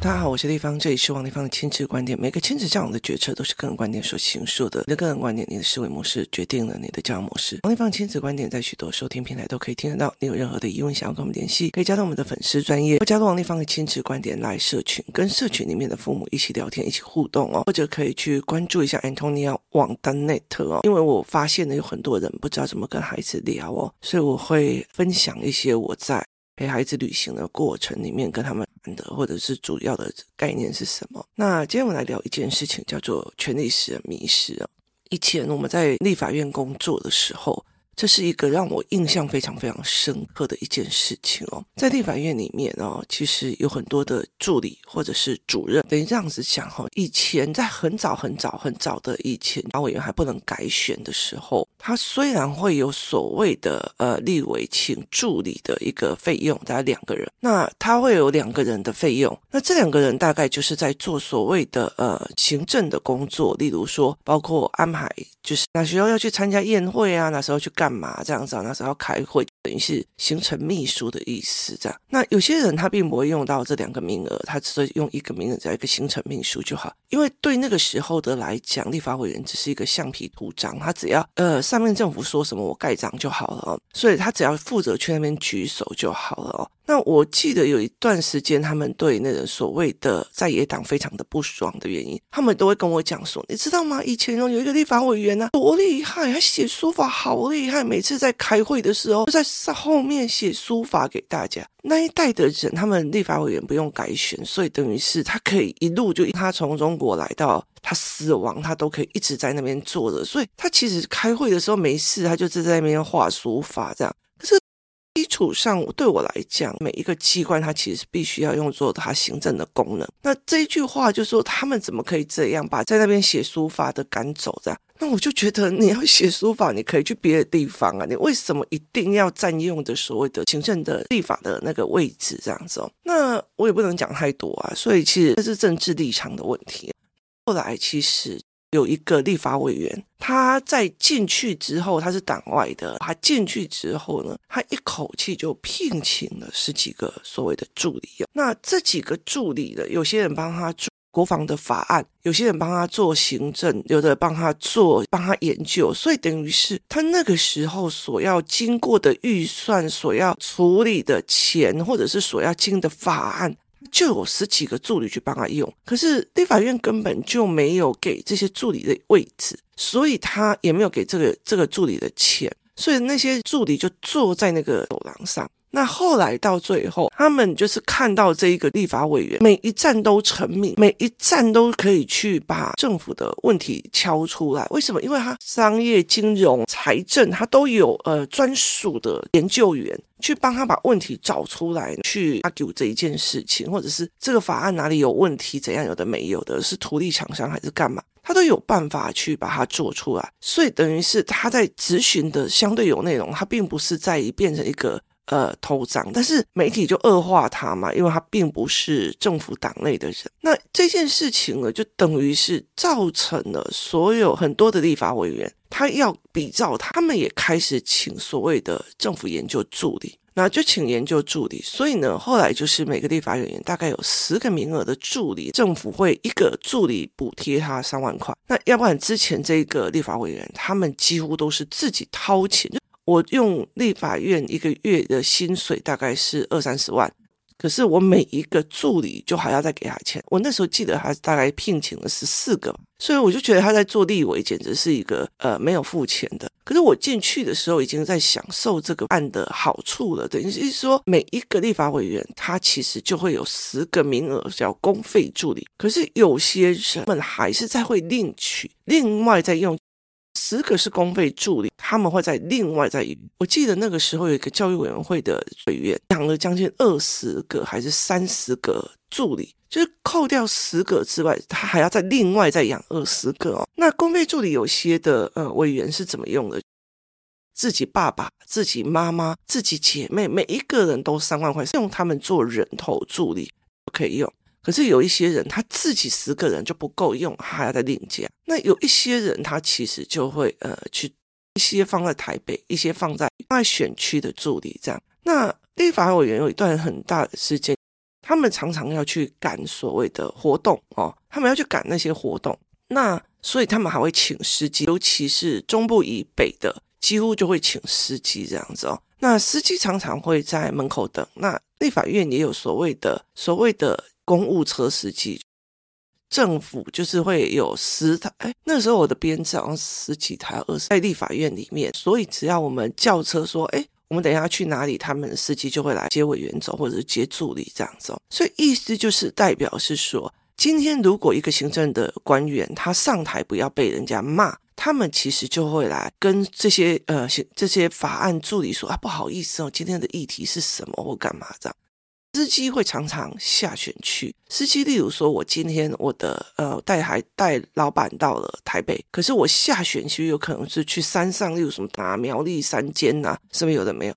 大家好，我是丽芳，这里是王丽芳的亲子观点。每个亲子教养的决策都是个人观点所形塑的。你的个人观点，你的思维模式决定了你的教养模式。王丽芳亲子观点在许多收听平台都可以听得到。你有任何的疑问想要跟我们联系，可以加入我们的粉丝专业，或加入王丽芳的亲子观点来社群，跟社群里面的父母一起聊天，一起互动哦。或者可以去关注一下 Antonia 网单 net 哦，因为我发现呢，有很多人不知道怎么跟孩子聊哦，所以我会分享一些我在。陪孩子旅行的过程里面，跟他们谈的或者是主要的概念是什么？那今天我们来聊一件事情，叫做权力使人迷失哦。以前我们在立法院工作的时候。这是一个让我印象非常非常深刻的一件事情哦，在立法院里面哦，其实有很多的助理或者是主任。等于这样子讲哈，以前在很早很早很早的以前，法委员还不能改选的时候，他虽然会有所谓的呃立委请助理的一个费用，大概两个人，那他会有两个人的费用，那这两个人大概就是在做所谓的呃行政的工作，例如说包括安排，就是哪时候要去参加宴会啊，哪时候去干。嘛这样子啊？那时候要开会，等于是行程秘书的意思，这样。那有些人他并不会用到这两个名额，他只是用一个名额加一个行程秘书就好。因为对那个时候的来讲，立法委员只是一个橡皮图章，他只要呃上面政府说什么我盖章就好了哦，所以他只要负责去那边举手就好了哦。那我记得有一段时间，他们对那个所谓的在野党非常的不爽的原因，他们都会跟我讲说，你知道吗？以前有一个立法委员啊，多厉害，他写书法好厉害，每次在开会的时候就在后面写书法给大家。那一代的人，他们立法委员不用改选，所以等于是他可以一路就他从中国来到他死亡，他都可以一直在那边坐着，所以他其实开会的时候没事，他就是在那边画书法这样。基础上，对我来讲，每一个机关它其实必须要用作它行政的功能。那这一句话就是说，他们怎么可以这样把在那边写书法的赶走？这样，那我就觉得你要写书法，你可以去别的地方啊，你为什么一定要占用的所谓的行政的立法的那个位置？这样子哦，那我也不能讲太多啊。所以其实这是政治立场的问题。后来其实。有一个立法委员，他在进去之后，他是党外的。他进去之后呢，他一口气就聘请了十几个所谓的助理。那这几个助理的，有些人帮他做国防的法案，有些人帮他做行政，有的帮他做帮他研究。所以等于是他那个时候所要经过的预算，所要处理的钱，或者是所要经的法案。就有十几个助理去帮他用，可是立法院根本就没有给这些助理的位置，所以他也没有给这个这个助理的钱，所以那些助理就坐在那个走廊上。那后来到最后，他们就是看到这一个立法委员每一站都成名，每一站都可以去把政府的问题敲出来。为什么？因为他商业、金融、财政，他都有呃专属的研究员去帮他把问题找出来，去 argue 这一件事情，或者是这个法案哪里有问题，怎样有的没有的，是图利厂商还是干嘛，他都有办法去把它做出来。所以等于是他在质询的相对有内容，他并不是在于变成一个。呃，头脏，但是媒体就恶化他嘛，因为他并不是政府党内的人。那这件事情呢，就等于是造成了所有很多的立法委员，他要比照他，他们也开始请所谓的政府研究助理，那就请研究助理。所以呢，后来就是每个立法委员大概有十个名额的助理，政府会一个助理补贴他三万块。那要不然之前这个立法委员，他们几乎都是自己掏钱。我用立法院一个月的薪水大概是二三十万，可是我每一个助理就还要再给他钱。我那时候记得他大概聘请了十四个，所以我就觉得他在做立委简直是一个呃没有付钱的。可是我进去的时候已经在享受这个案的好处了，等于是说每一个立法委员他其实就会有十个名额叫公费助理，可是有些人们还是在会另取，另外再用。十个是公费助理，他们会在另外在。我记得那个时候有一个教育委员会的委员养了将近二十个还是三十个助理，就是扣掉十个之外，他还要再另外再养二十个哦。那公费助理有些的呃委员是怎么用的？自己爸爸、自己妈妈、自己姐妹，每一个人都三万块，是用他们做人头助理可以用。可是有一些人他自己十个人就不够用，还要再另加。那有一些人他其实就会呃去一些放在台北，一些放在放在选区的助理这样。那立法委员有一段很大的时间，他们常常要去赶所谓的活动哦，他们要去赶那些活动，那所以他们还会请司机，尤其是中部以北的，几乎就会请司机这样子哦。那司机常常会在门口等。那立法院也有所谓的所谓的公务车司机，政府就是会有十台，哎，那时候我的编制好像十几台、二十，在立法院里面，所以只要我们叫车说，哎。我们等一下去哪里，他们的司机就会来接委员走，或者接助理这样子。所以意思就是代表是说，今天如果一个行政的官员他上台不要被人家骂，他们其实就会来跟这些呃行这些法案助理说啊，不好意思哦，今天的议题是什么或干嘛这样。司机会常常下选区。司机，例如说，我今天我的呃带孩带老板到了台北，可是我下选区有可能是去山上，例如什么打苗栗山间呐，是不是有的没有？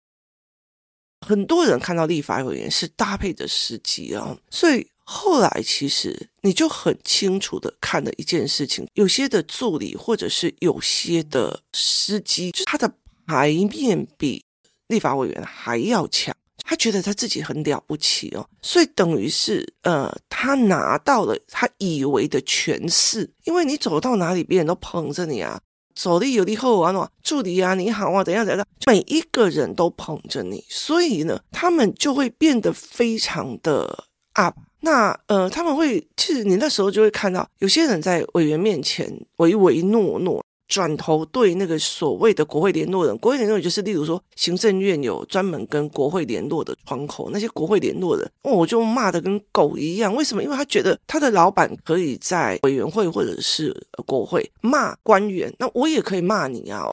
很多人看到立法委员是搭配着司机啊，所以后来其实你就很清楚的看了一件事情，有些的助理或者是有些的司机，他的牌面比立法委员还要强。他觉得他自己很了不起哦，所以等于是呃，他拿到了他以为的权势，因为你走到哪里，别人都捧着你啊，走的有力后啊，助理啊，你好啊，怎样怎样，每一个人都捧着你，所以呢，他们就会变得非常的 up。那呃，他们会其实你那时候就会看到，有些人在委员面前唯唯诺诺。转头对那个所谓的国会联络人，国会联络人就是例如说，行政院有专门跟国会联络的窗口，那些国会联络人，我就骂得跟狗一样。为什么？因为他觉得他的老板可以在委员会或者是国会骂官员，那我也可以骂你啊。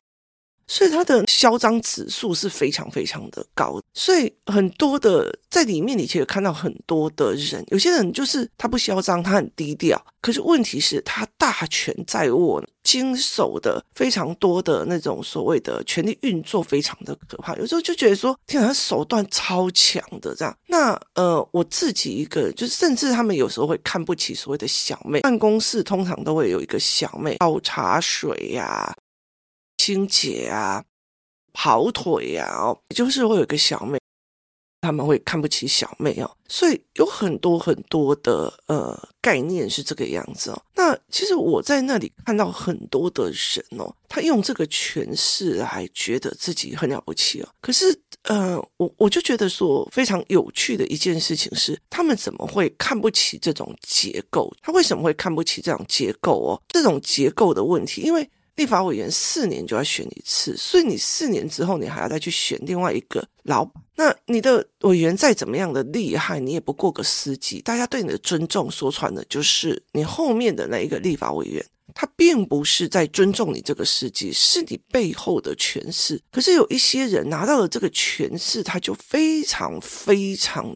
所以他的嚣张指数是非常非常的高，所以很多的在里面，你其实看到很多的人，有些人就是他不嚣张，他很低调，可是问题是，他大权在握，经手的非常多的那种所谓的权力运作，非常的可怕。有时候就觉得说，天哪，他手段超强的这样。那呃，我自己一个，就是甚至他们有时候会看不起所谓的小妹，办公室通常都会有一个小妹倒茶水呀、清洁啊，跑腿呀，哦，就是会有一个小妹，他们会看不起小妹哦，所以有很多很多的呃概念是这个样子哦。那其实我在那里看到很多的人哦，他用这个诠释还觉得自己很了不起哦。可是呃，我我就觉得说非常有趣的一件事情是，他们怎么会看不起这种结构？他为什么会看不起这种结构哦？这种结构的问题，因为。立法委员四年就要选一次，所以你四年之后，你还要再去选另外一个老板。那你的委员再怎么样的厉害，你也不过个司机。大家对你的尊重，说穿了就是你后面的那一个立法委员，他并不是在尊重你这个司机，是你背后的权势。可是有一些人拿到了这个权势，他就非常非常。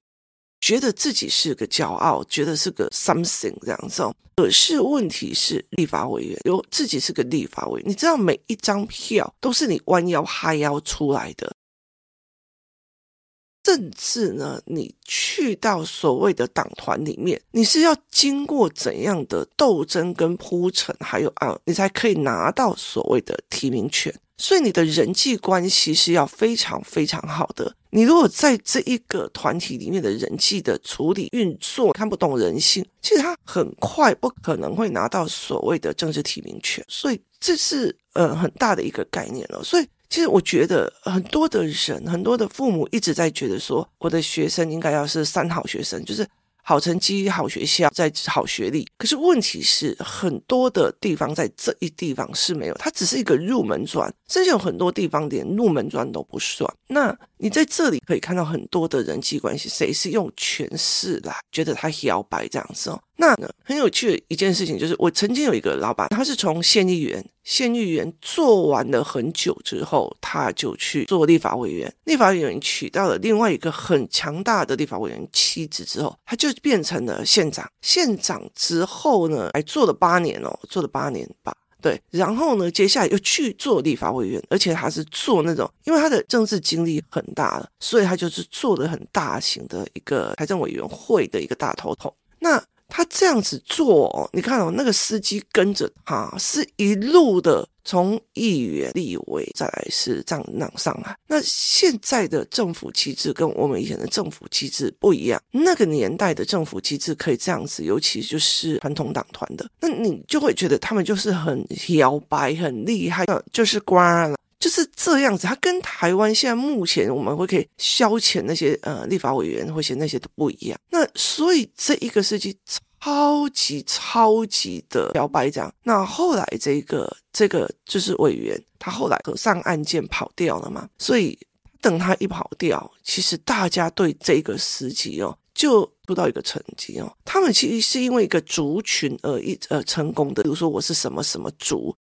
觉得自己是个骄傲，觉得是个 something 这样子。可是问题是，立法委员有自己是个立法委员，你知道每一张票都是你弯腰哈腰出来的。甚至呢，你去到所谓的党团里面，你是要经过怎样的斗争跟铺陈，还有啊，你才可以拿到所谓的提名权。所以你的人际关系是要非常非常好的。你如果在这一个团体里面的人际的处理运作看不懂人性，其实他很快不可能会拿到所谓的政治提名权。所以这是呃很大的一个概念了。所以其实我觉得很多的人，很多的父母一直在觉得说，我的学生应该要是三好学生，就是。好成绩、好学校、在好学历，可是问题是很多的地方在这一地方是没有，它只是一个入门砖，甚至有很多地方连入门砖都不算。那你在这里可以看到很多的人际关系，谁是用权势来觉得他摇摆这样子哦？那呢，很有趣的一件事情就是，我曾经有一个老板，他是从县议员。县议员做完了很久之后，他就去做立法委员。立法委员娶到了另外一个很强大的立法委员妻子之后，他就变成了县长。县长之后呢，还做了八年哦，做了八年吧。对，然后呢，接下来又去做立法委员，而且他是做那种，因为他的政治经历很大了，所以他就是做的很大型的一个财政委员会的一个大头头。那他这样子做，你看哦，那个司机跟着他是一路的从议员、立委，再来是这样上来。那现在的政府机制跟我们以前的政府机制不一样。那个年代的政府机制可以这样子，尤其就是传统党团的，那你就会觉得他们就是很摇摆、很厉害，就是官了，就是这样子。他跟台湾现在目前我们会可以消遣那些呃立法委员或者那些都不一样。那所以这一个世纪。超级超级的摇摆这样，那后来这个这个就是委员，他后来和上案件跑掉了嘛，所以等他一跑掉，其实大家对这个时期哦，就不到一个成绩哦，他们其实是因为一个族群而一呃成功的，比如说我是什么什么族，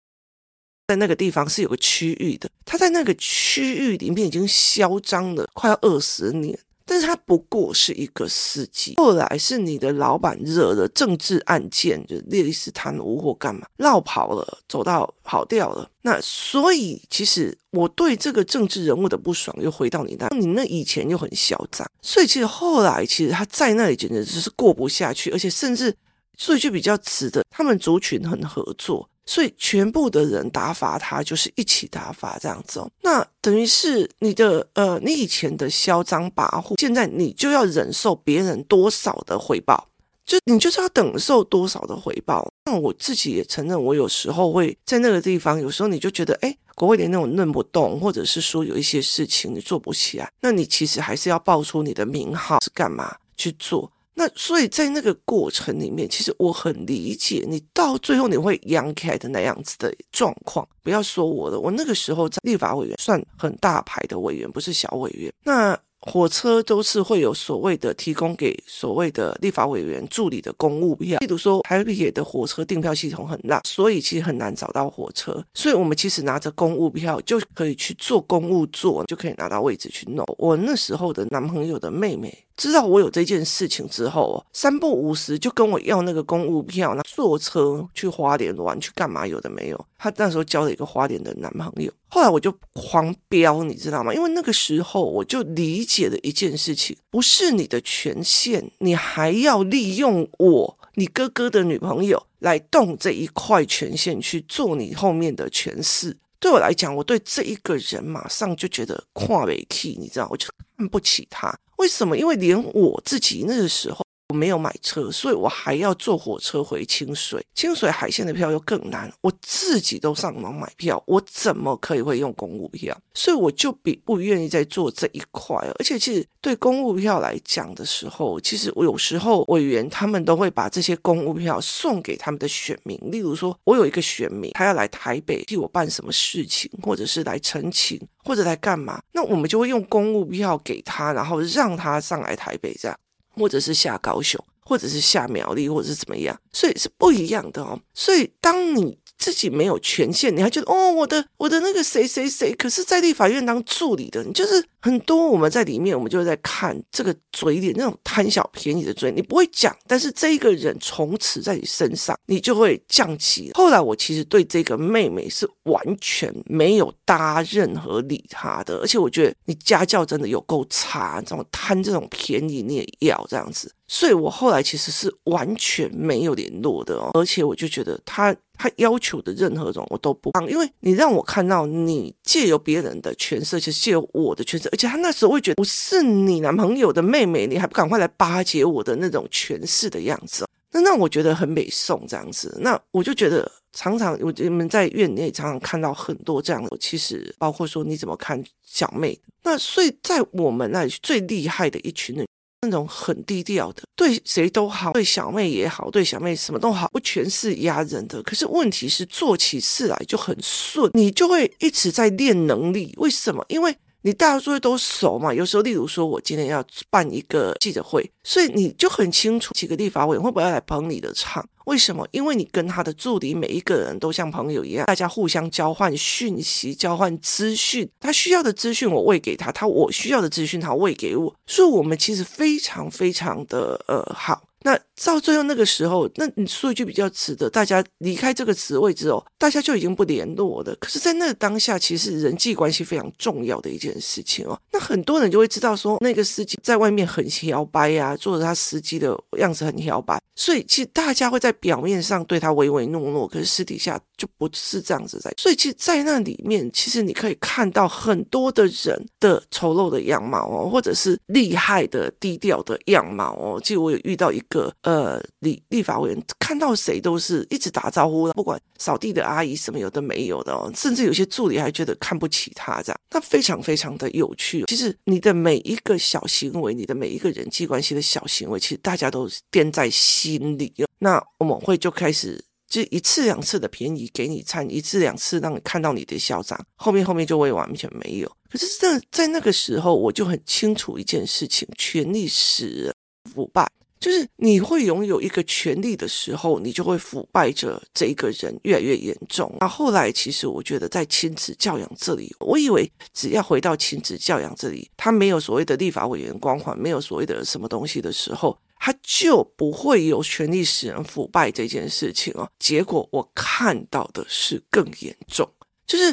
在那个地方是有个区域的，他在那个区域里面已经嚣张了快要二十年。但是他不过是一个司机，后来是你的老板惹了政治案件，就类似贪污或干嘛，绕跑了，走到跑掉了。那所以其实我对这个政治人物的不爽又回到你那，你那以前又很嚣张，所以其实后来其实他在那里简直就是过不下去，而且甚至所以就比较直的，他们族群很合作。所以全部的人打发他，就是一起打发这样子哦。那等于是你的呃，你以前的嚣张跋扈，现在你就要忍受别人多少的回报，就你就是要等受多少的回报。那我自己也承认，我有时候会在那个地方，有时候你就觉得，哎，国会连那种论不动，或者是说有一些事情你做不起来，那你其实还是要报出你的名号是干嘛去做。那所以在那个过程里面，其实我很理解你到最后你会扬开的那样子的状况。不要说我了，我那个时候在立法委员算很大牌的委员，不是小委员。那。火车都是会有所谓的提供给所谓的立法委员助理的公务票，例如说台北的火车订票系统很烂，所以其实很难找到火车，所以我们其实拿着公务票就可以去做公务座，就可以拿到位置去弄。我那时候的男朋友的妹妹知道我有这件事情之后，三不五时就跟我要那个公务票，那坐车去花莲玩去干嘛？有的没有。她那时候交了一个花莲的男朋友，后来我就狂飙，你知道吗？因为那个时候我就理解了一件事情，不是你的权限，你还要利用我，你哥哥的女朋友来动这一块权限去做你后面的权势。对我来讲，我对这一个人马上就觉得跨为 key，你知道，我就看不起他。为什么？因为连我自己那个时候。我没有买车，所以我还要坐火车回清水。清水海线的票又更难，我自己都上网买票，我怎么可以会用公务票？所以我就比不愿意再做这一块。而且其实对公务票来讲的时候，其实我有时候委员他们都会把这些公务票送给他们的选民。例如说，我有一个选民，他要来台北替我办什么事情，或者是来澄清，或者来干嘛，那我们就会用公务票给他，然后让他上来台北这样。或者是下高雄，或者是下苗栗，或者是怎么样，所以是不一样的哦。所以当你自己没有权限，你还觉得哦，我的我的那个谁谁谁，可是在立法院当助理的，你就是。很多我们在里面，我们就在看这个嘴脸，那种贪小便宜的嘴，你不会讲，但是这一个人从此在你身上，你就会降级。后来我其实对这个妹妹是完全没有搭任何理她的，而且我觉得你家教真的有够差，这种贪这种便宜你也要这样子，所以我后来其实是完全没有联络的哦，而且我就觉得他他要求的任何种我都不帮，因为你让我看到你借由别人的权势，就是借由我的权势。而且他那时候会觉得我是你男朋友的妹妹，你还不赶快来巴结我的那种权势的样子，那那我觉得很美颂这样子。那我就觉得常常我你们在院内常常看到很多这样的，其实包括说你怎么看小妹？那所以在我们那里最厉害的一群人，那种很低调的，对谁都好，对小妹也好，对小妹什么都好，不全是压人的。可是问题是做起事来就很顺，你就会一直在练能力。为什么？因为你大家都熟嘛，有时候，例如说，我今天要办一个记者会，所以你就很清楚几个立法委员会不会来捧你的场。为什么？因为你跟他的助理每一个人都像朋友一样，大家互相交换讯息、交换资讯。他需要的资讯我喂给他，他我需要的资讯他喂给我，所以我们其实非常非常的呃好。那到最后那个时候，那你说一句比较值得大家离开这个职位之后，大家就已经不联络了。可是，在那当下，其实人际关系非常重要的一件事情哦。那很多人就会知道说，那个司机在外面很摇摆呀，做着他司机的样子很摇摆，所以其实大家会在表面上对他唯唯诺诺，可是私底下就不是这样子在。所以，其实，在那里面，其实你可以看到很多的人的丑陋的样貌哦，或者是厉害的低调的样貌哦。其实我有遇到一个呃。呃立立法委员看到谁都是一直打招呼，不管扫地的阿姨什么有的没有的哦，甚至有些助理还觉得看不起他这样，他非常非常的有趣。其实你的每一个小行为，你的每一个人际关系的小行为，其实大家都掂在心里。那我们会就开始就一次两次的便宜给你占，一次两次让你看到你的嚣张，后面后面就会完全没有。可是这在那个时候，我就很清楚一件事情：权力使腐败。就是你会拥有一个权利的时候，你就会腐败着这一个人越来越严重。那后来，其实我觉得在亲子教养这里，我以为只要回到亲子教养这里，他没有所谓的立法委员光环，没有所谓的什么东西的时候，他就不会有权力使人腐败这件事情哦。结果我看到的是更严重，就是。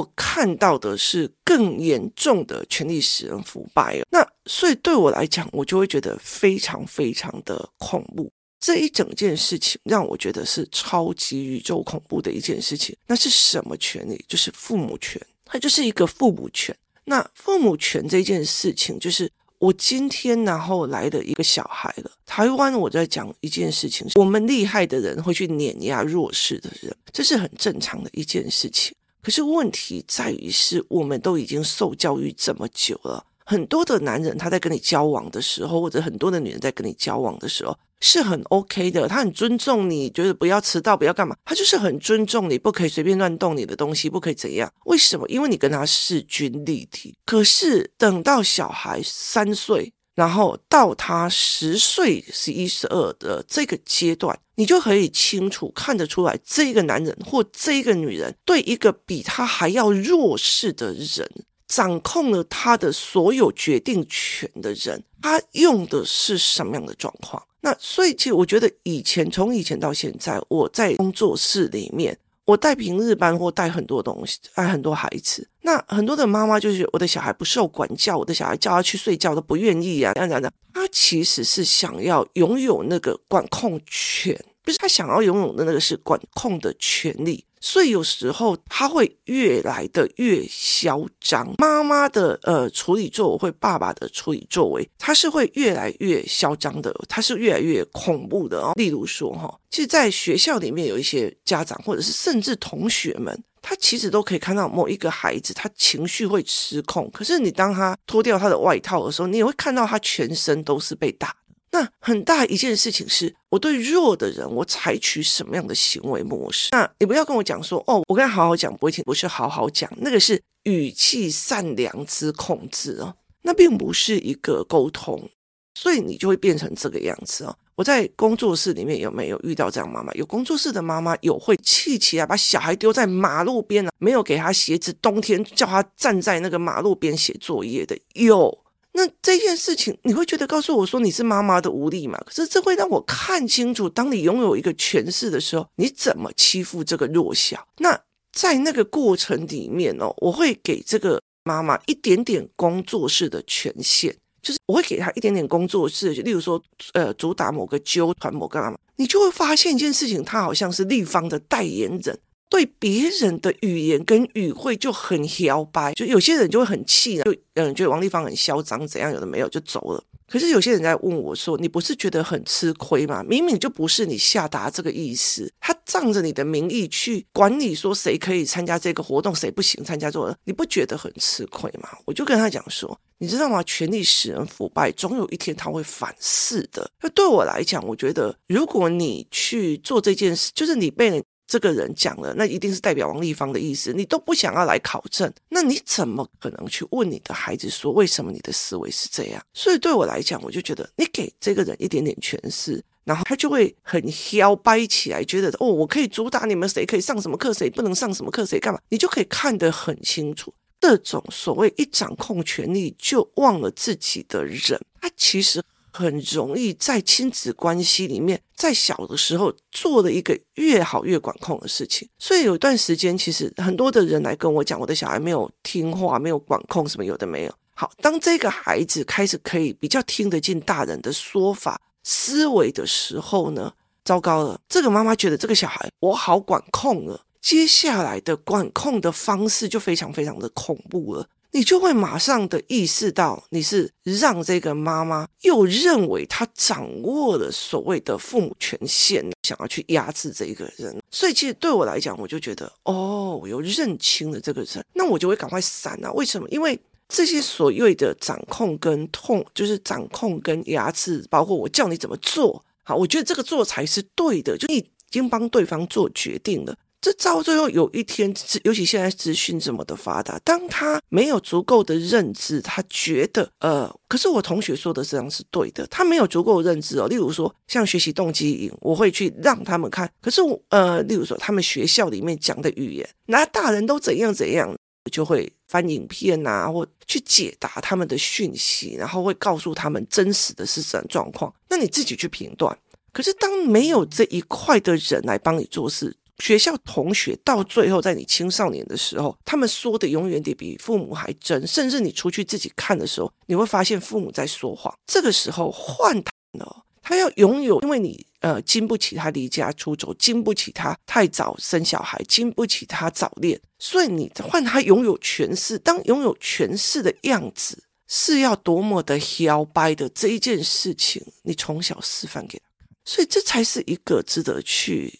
我看到的是更严重的权力使人腐败，那所以对我来讲，我就会觉得非常非常的恐怖。这一整件事情让我觉得是超级宇宙恐怖的一件事情。那是什么权利？就是父母权，它就是一个父母权。那父母权这件事情，就是我今天然后来的一个小孩了。台湾我在讲一件事情，我们厉害的人会去碾压弱势的人，这是很正常的一件事情。可是问题在于是，我们都已经受教育这么久了，很多的男人他在跟你交往的时候，或者很多的女人在跟你交往的时候，是很 OK 的，他很尊重你，觉得不要迟到，不要干嘛，他就是很尊重你，不可以随便乱动你的东西，不可以怎样？为什么？因为你跟他势均力敌。可是等到小孩三岁。然后到他十岁、十一、十二的这个阶段，你就可以清楚看得出来，这个男人或这个女人对一个比他还要弱势的人，掌控了他的所有决定权的人，他用的是什么样的状况？那所以，其实我觉得以前从以前到现在，我在工作室里面。我带平日班或带很多东西，带很多孩子。那很多的妈妈就是我的小孩不受管教，我的小孩叫他去睡觉都不愿意啊，这样这样。他其实是想要拥有那个管控权，不是他想要拥有的那个是管控的权利。所以有时候他会越来的越嚣张，妈妈的呃处理作为，或爸爸的处理作为，他是会越来越嚣张的，他是越来越恐怖的哦。例如说哈，其实在学校里面有一些家长，或者是甚至同学们，他其实都可以看到某一个孩子，他情绪会失控，可是你当他脱掉他的外套的时候，你也会看到他全身都是被打。那很大一件事情是，我对弱的人，我采取什么样的行为模式？那你不要跟我讲说，哦，我跟他好好讲不会听，不是好好讲，那个是语气善良之控制哦，那并不是一个沟通，所以你就会变成这个样子哦。我在工作室里面有没有遇到这样妈妈？有工作室的妈妈有会气起来把小孩丢在马路边了，没有给他鞋子，冬天叫他站在那个马路边写作业的有。那这件事情，你会觉得告诉我说你是妈妈的无力吗？可是这会让我看清楚，当你拥有一个权势的时候，你怎么欺负这个弱小？那在那个过程里面哦，我会给这个妈妈一点点工作室的权限，就是我会给她一点点工作室，例如说，呃，主打某个揪团、某个干嘛，你就会发现一件事情，她好像是立方的代言人。对别人的语言跟语汇就很摇摆，就有些人就会很气，就嗯觉得王立芳很嚣张，怎样有的没有就走了。可是有些人在问我说：“你不是觉得很吃亏吗？明明就不是你下达这个意思，他仗着你的名义去管你说谁可以参加这个活动，谁不行参加这个，你不觉得很吃亏吗？”我就跟他讲说：“你知道吗？权力使人腐败，总有一天他会反噬的。那对我来讲，我觉得如果你去做这件事，就是你被人。”这个人讲了，那一定是代表王丽芳的意思。你都不想要来考证，那你怎么可能去问你的孩子说，为什么你的思维是这样？所以对我来讲，我就觉得你给这个人一点点诠释，然后他就会很嚣掰起来，觉得哦，我可以主打你们谁可以上什么课，谁不能上什么课，谁干嘛，你就可以看得很清楚。这种所谓一掌控权力就忘了自己的人，他其实很容易在亲子关系里面，在小的时候做了一个越好越管控的事情。所以有一段时间，其实很多的人来跟我讲，我的小孩没有听话，没有管控，什么有的没有。好，当这个孩子开始可以比较听得进大人的说法、思维的时候呢，糟糕了，这个妈妈觉得这个小孩我好管控了，接下来的管控的方式就非常非常的恐怖了。你就会马上的意识到，你是让这个妈妈又认为她掌握了所谓的父母权限，想要去压制这一个人。所以，其实对我来讲，我就觉得，哦，我又认清了这个人，那我就会赶快闪啊！为什么？因为这些所谓的掌控跟痛，就是掌控跟压制，包括我叫你怎么做，好，我觉得这个做才是对的，就你已经帮对方做决定了。这到最后有一天，尤其现在资讯这么的发达，当他没有足够的认知，他觉得呃，可是我同学说的这样是对的，他没有足够的认知哦。例如说，像学习动机营，我会去让他们看，可是我呃，例如说他们学校里面讲的语言，那大人都怎样怎样。就会翻影片啊，或去解答他们的讯息，然后会告诉他们真实的是什么状况。那你自己去评断。可是当没有这一块的人来帮你做事，学校同学到最后在你青少年的时候，他们说的永远得比父母还真。甚至你出去自己看的时候，你会发现父母在说谎。这个时候换他了。他要拥有，因为你呃经不起他离家出走，经不起他太早生小孩，经不起他早恋，所以你换他拥有权势。当拥有权势的样子是要多么的摇摆的这一件事情，你从小示范给他，所以这才是一个值得去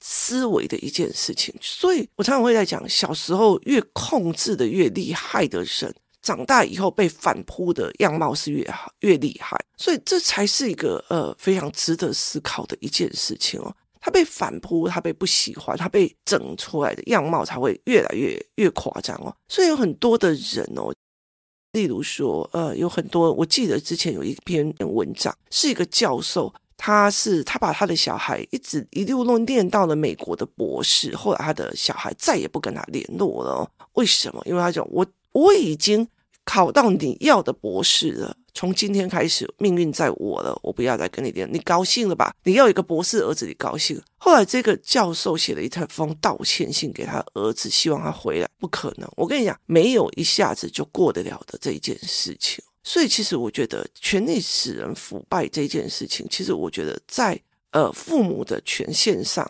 思维的一件事情。所以我常常会在讲，小时候越控制的越厉害的人。长大以后被反扑的样貌是越好越厉害，所以这才是一个呃非常值得思考的一件事情哦。他被反扑，他被不喜欢，他被整出来的样貌才会越来越越夸张哦。所以有很多的人哦，例如说呃，有很多我记得之前有一篇文章，是一个教授，他是他把他的小孩一直一路弄念到了美国的博士，后来他的小孩再也不跟他联络了。为什么？因为他讲我。我已经考到你要的博士了，从今天开始命运在我了，我不要再跟你连。你高兴了吧？你要一个博士儿子，你高兴。后来这个教授写了一封道歉信给他儿子，希望他回来。不可能，我跟你讲，没有一下子就过得了的这一件事情。所以，其实我觉得权力使人腐败这件事情，其实我觉得在呃父母的权限上。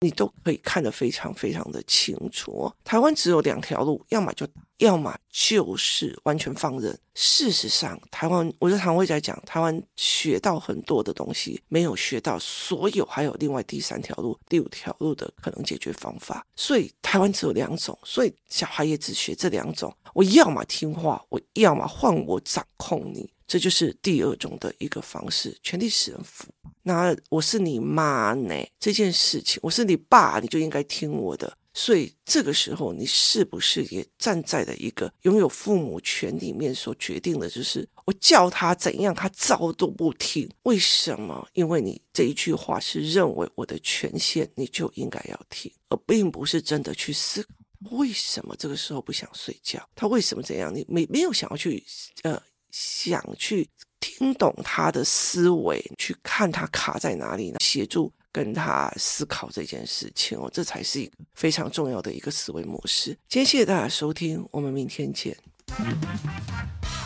你都可以看得非常非常的清楚。台湾只有两条路，要么就，要么就是完全放任。事实上，台湾我在常会在讲，台湾学到很多的东西，没有学到所有，还有另外第三条路、第五条路的可能解决方法。所以台湾只有两种，所以小孩也只学这两种。我要么听话，我要么换我掌控你。这就是第二种的一个方式，权力使人服。那我是你妈呢？这件事情，我是你爸，你就应该听我的。所以这个时候，你是不是也站在了一个拥有父母权里面所决定的，就是我叫他怎样，他照都不听。为什么？因为你这一句话是认为我的权限，你就应该要听，而并不是真的去思考为什么这个时候不想睡觉，他为什么这样？你没没有想要去呃。想去听懂他的思维，去看他卡在哪里呢？协助跟他思考这件事情哦，这才是一个非常重要的一个思维模式。今天谢谢大家收听，我们明天见。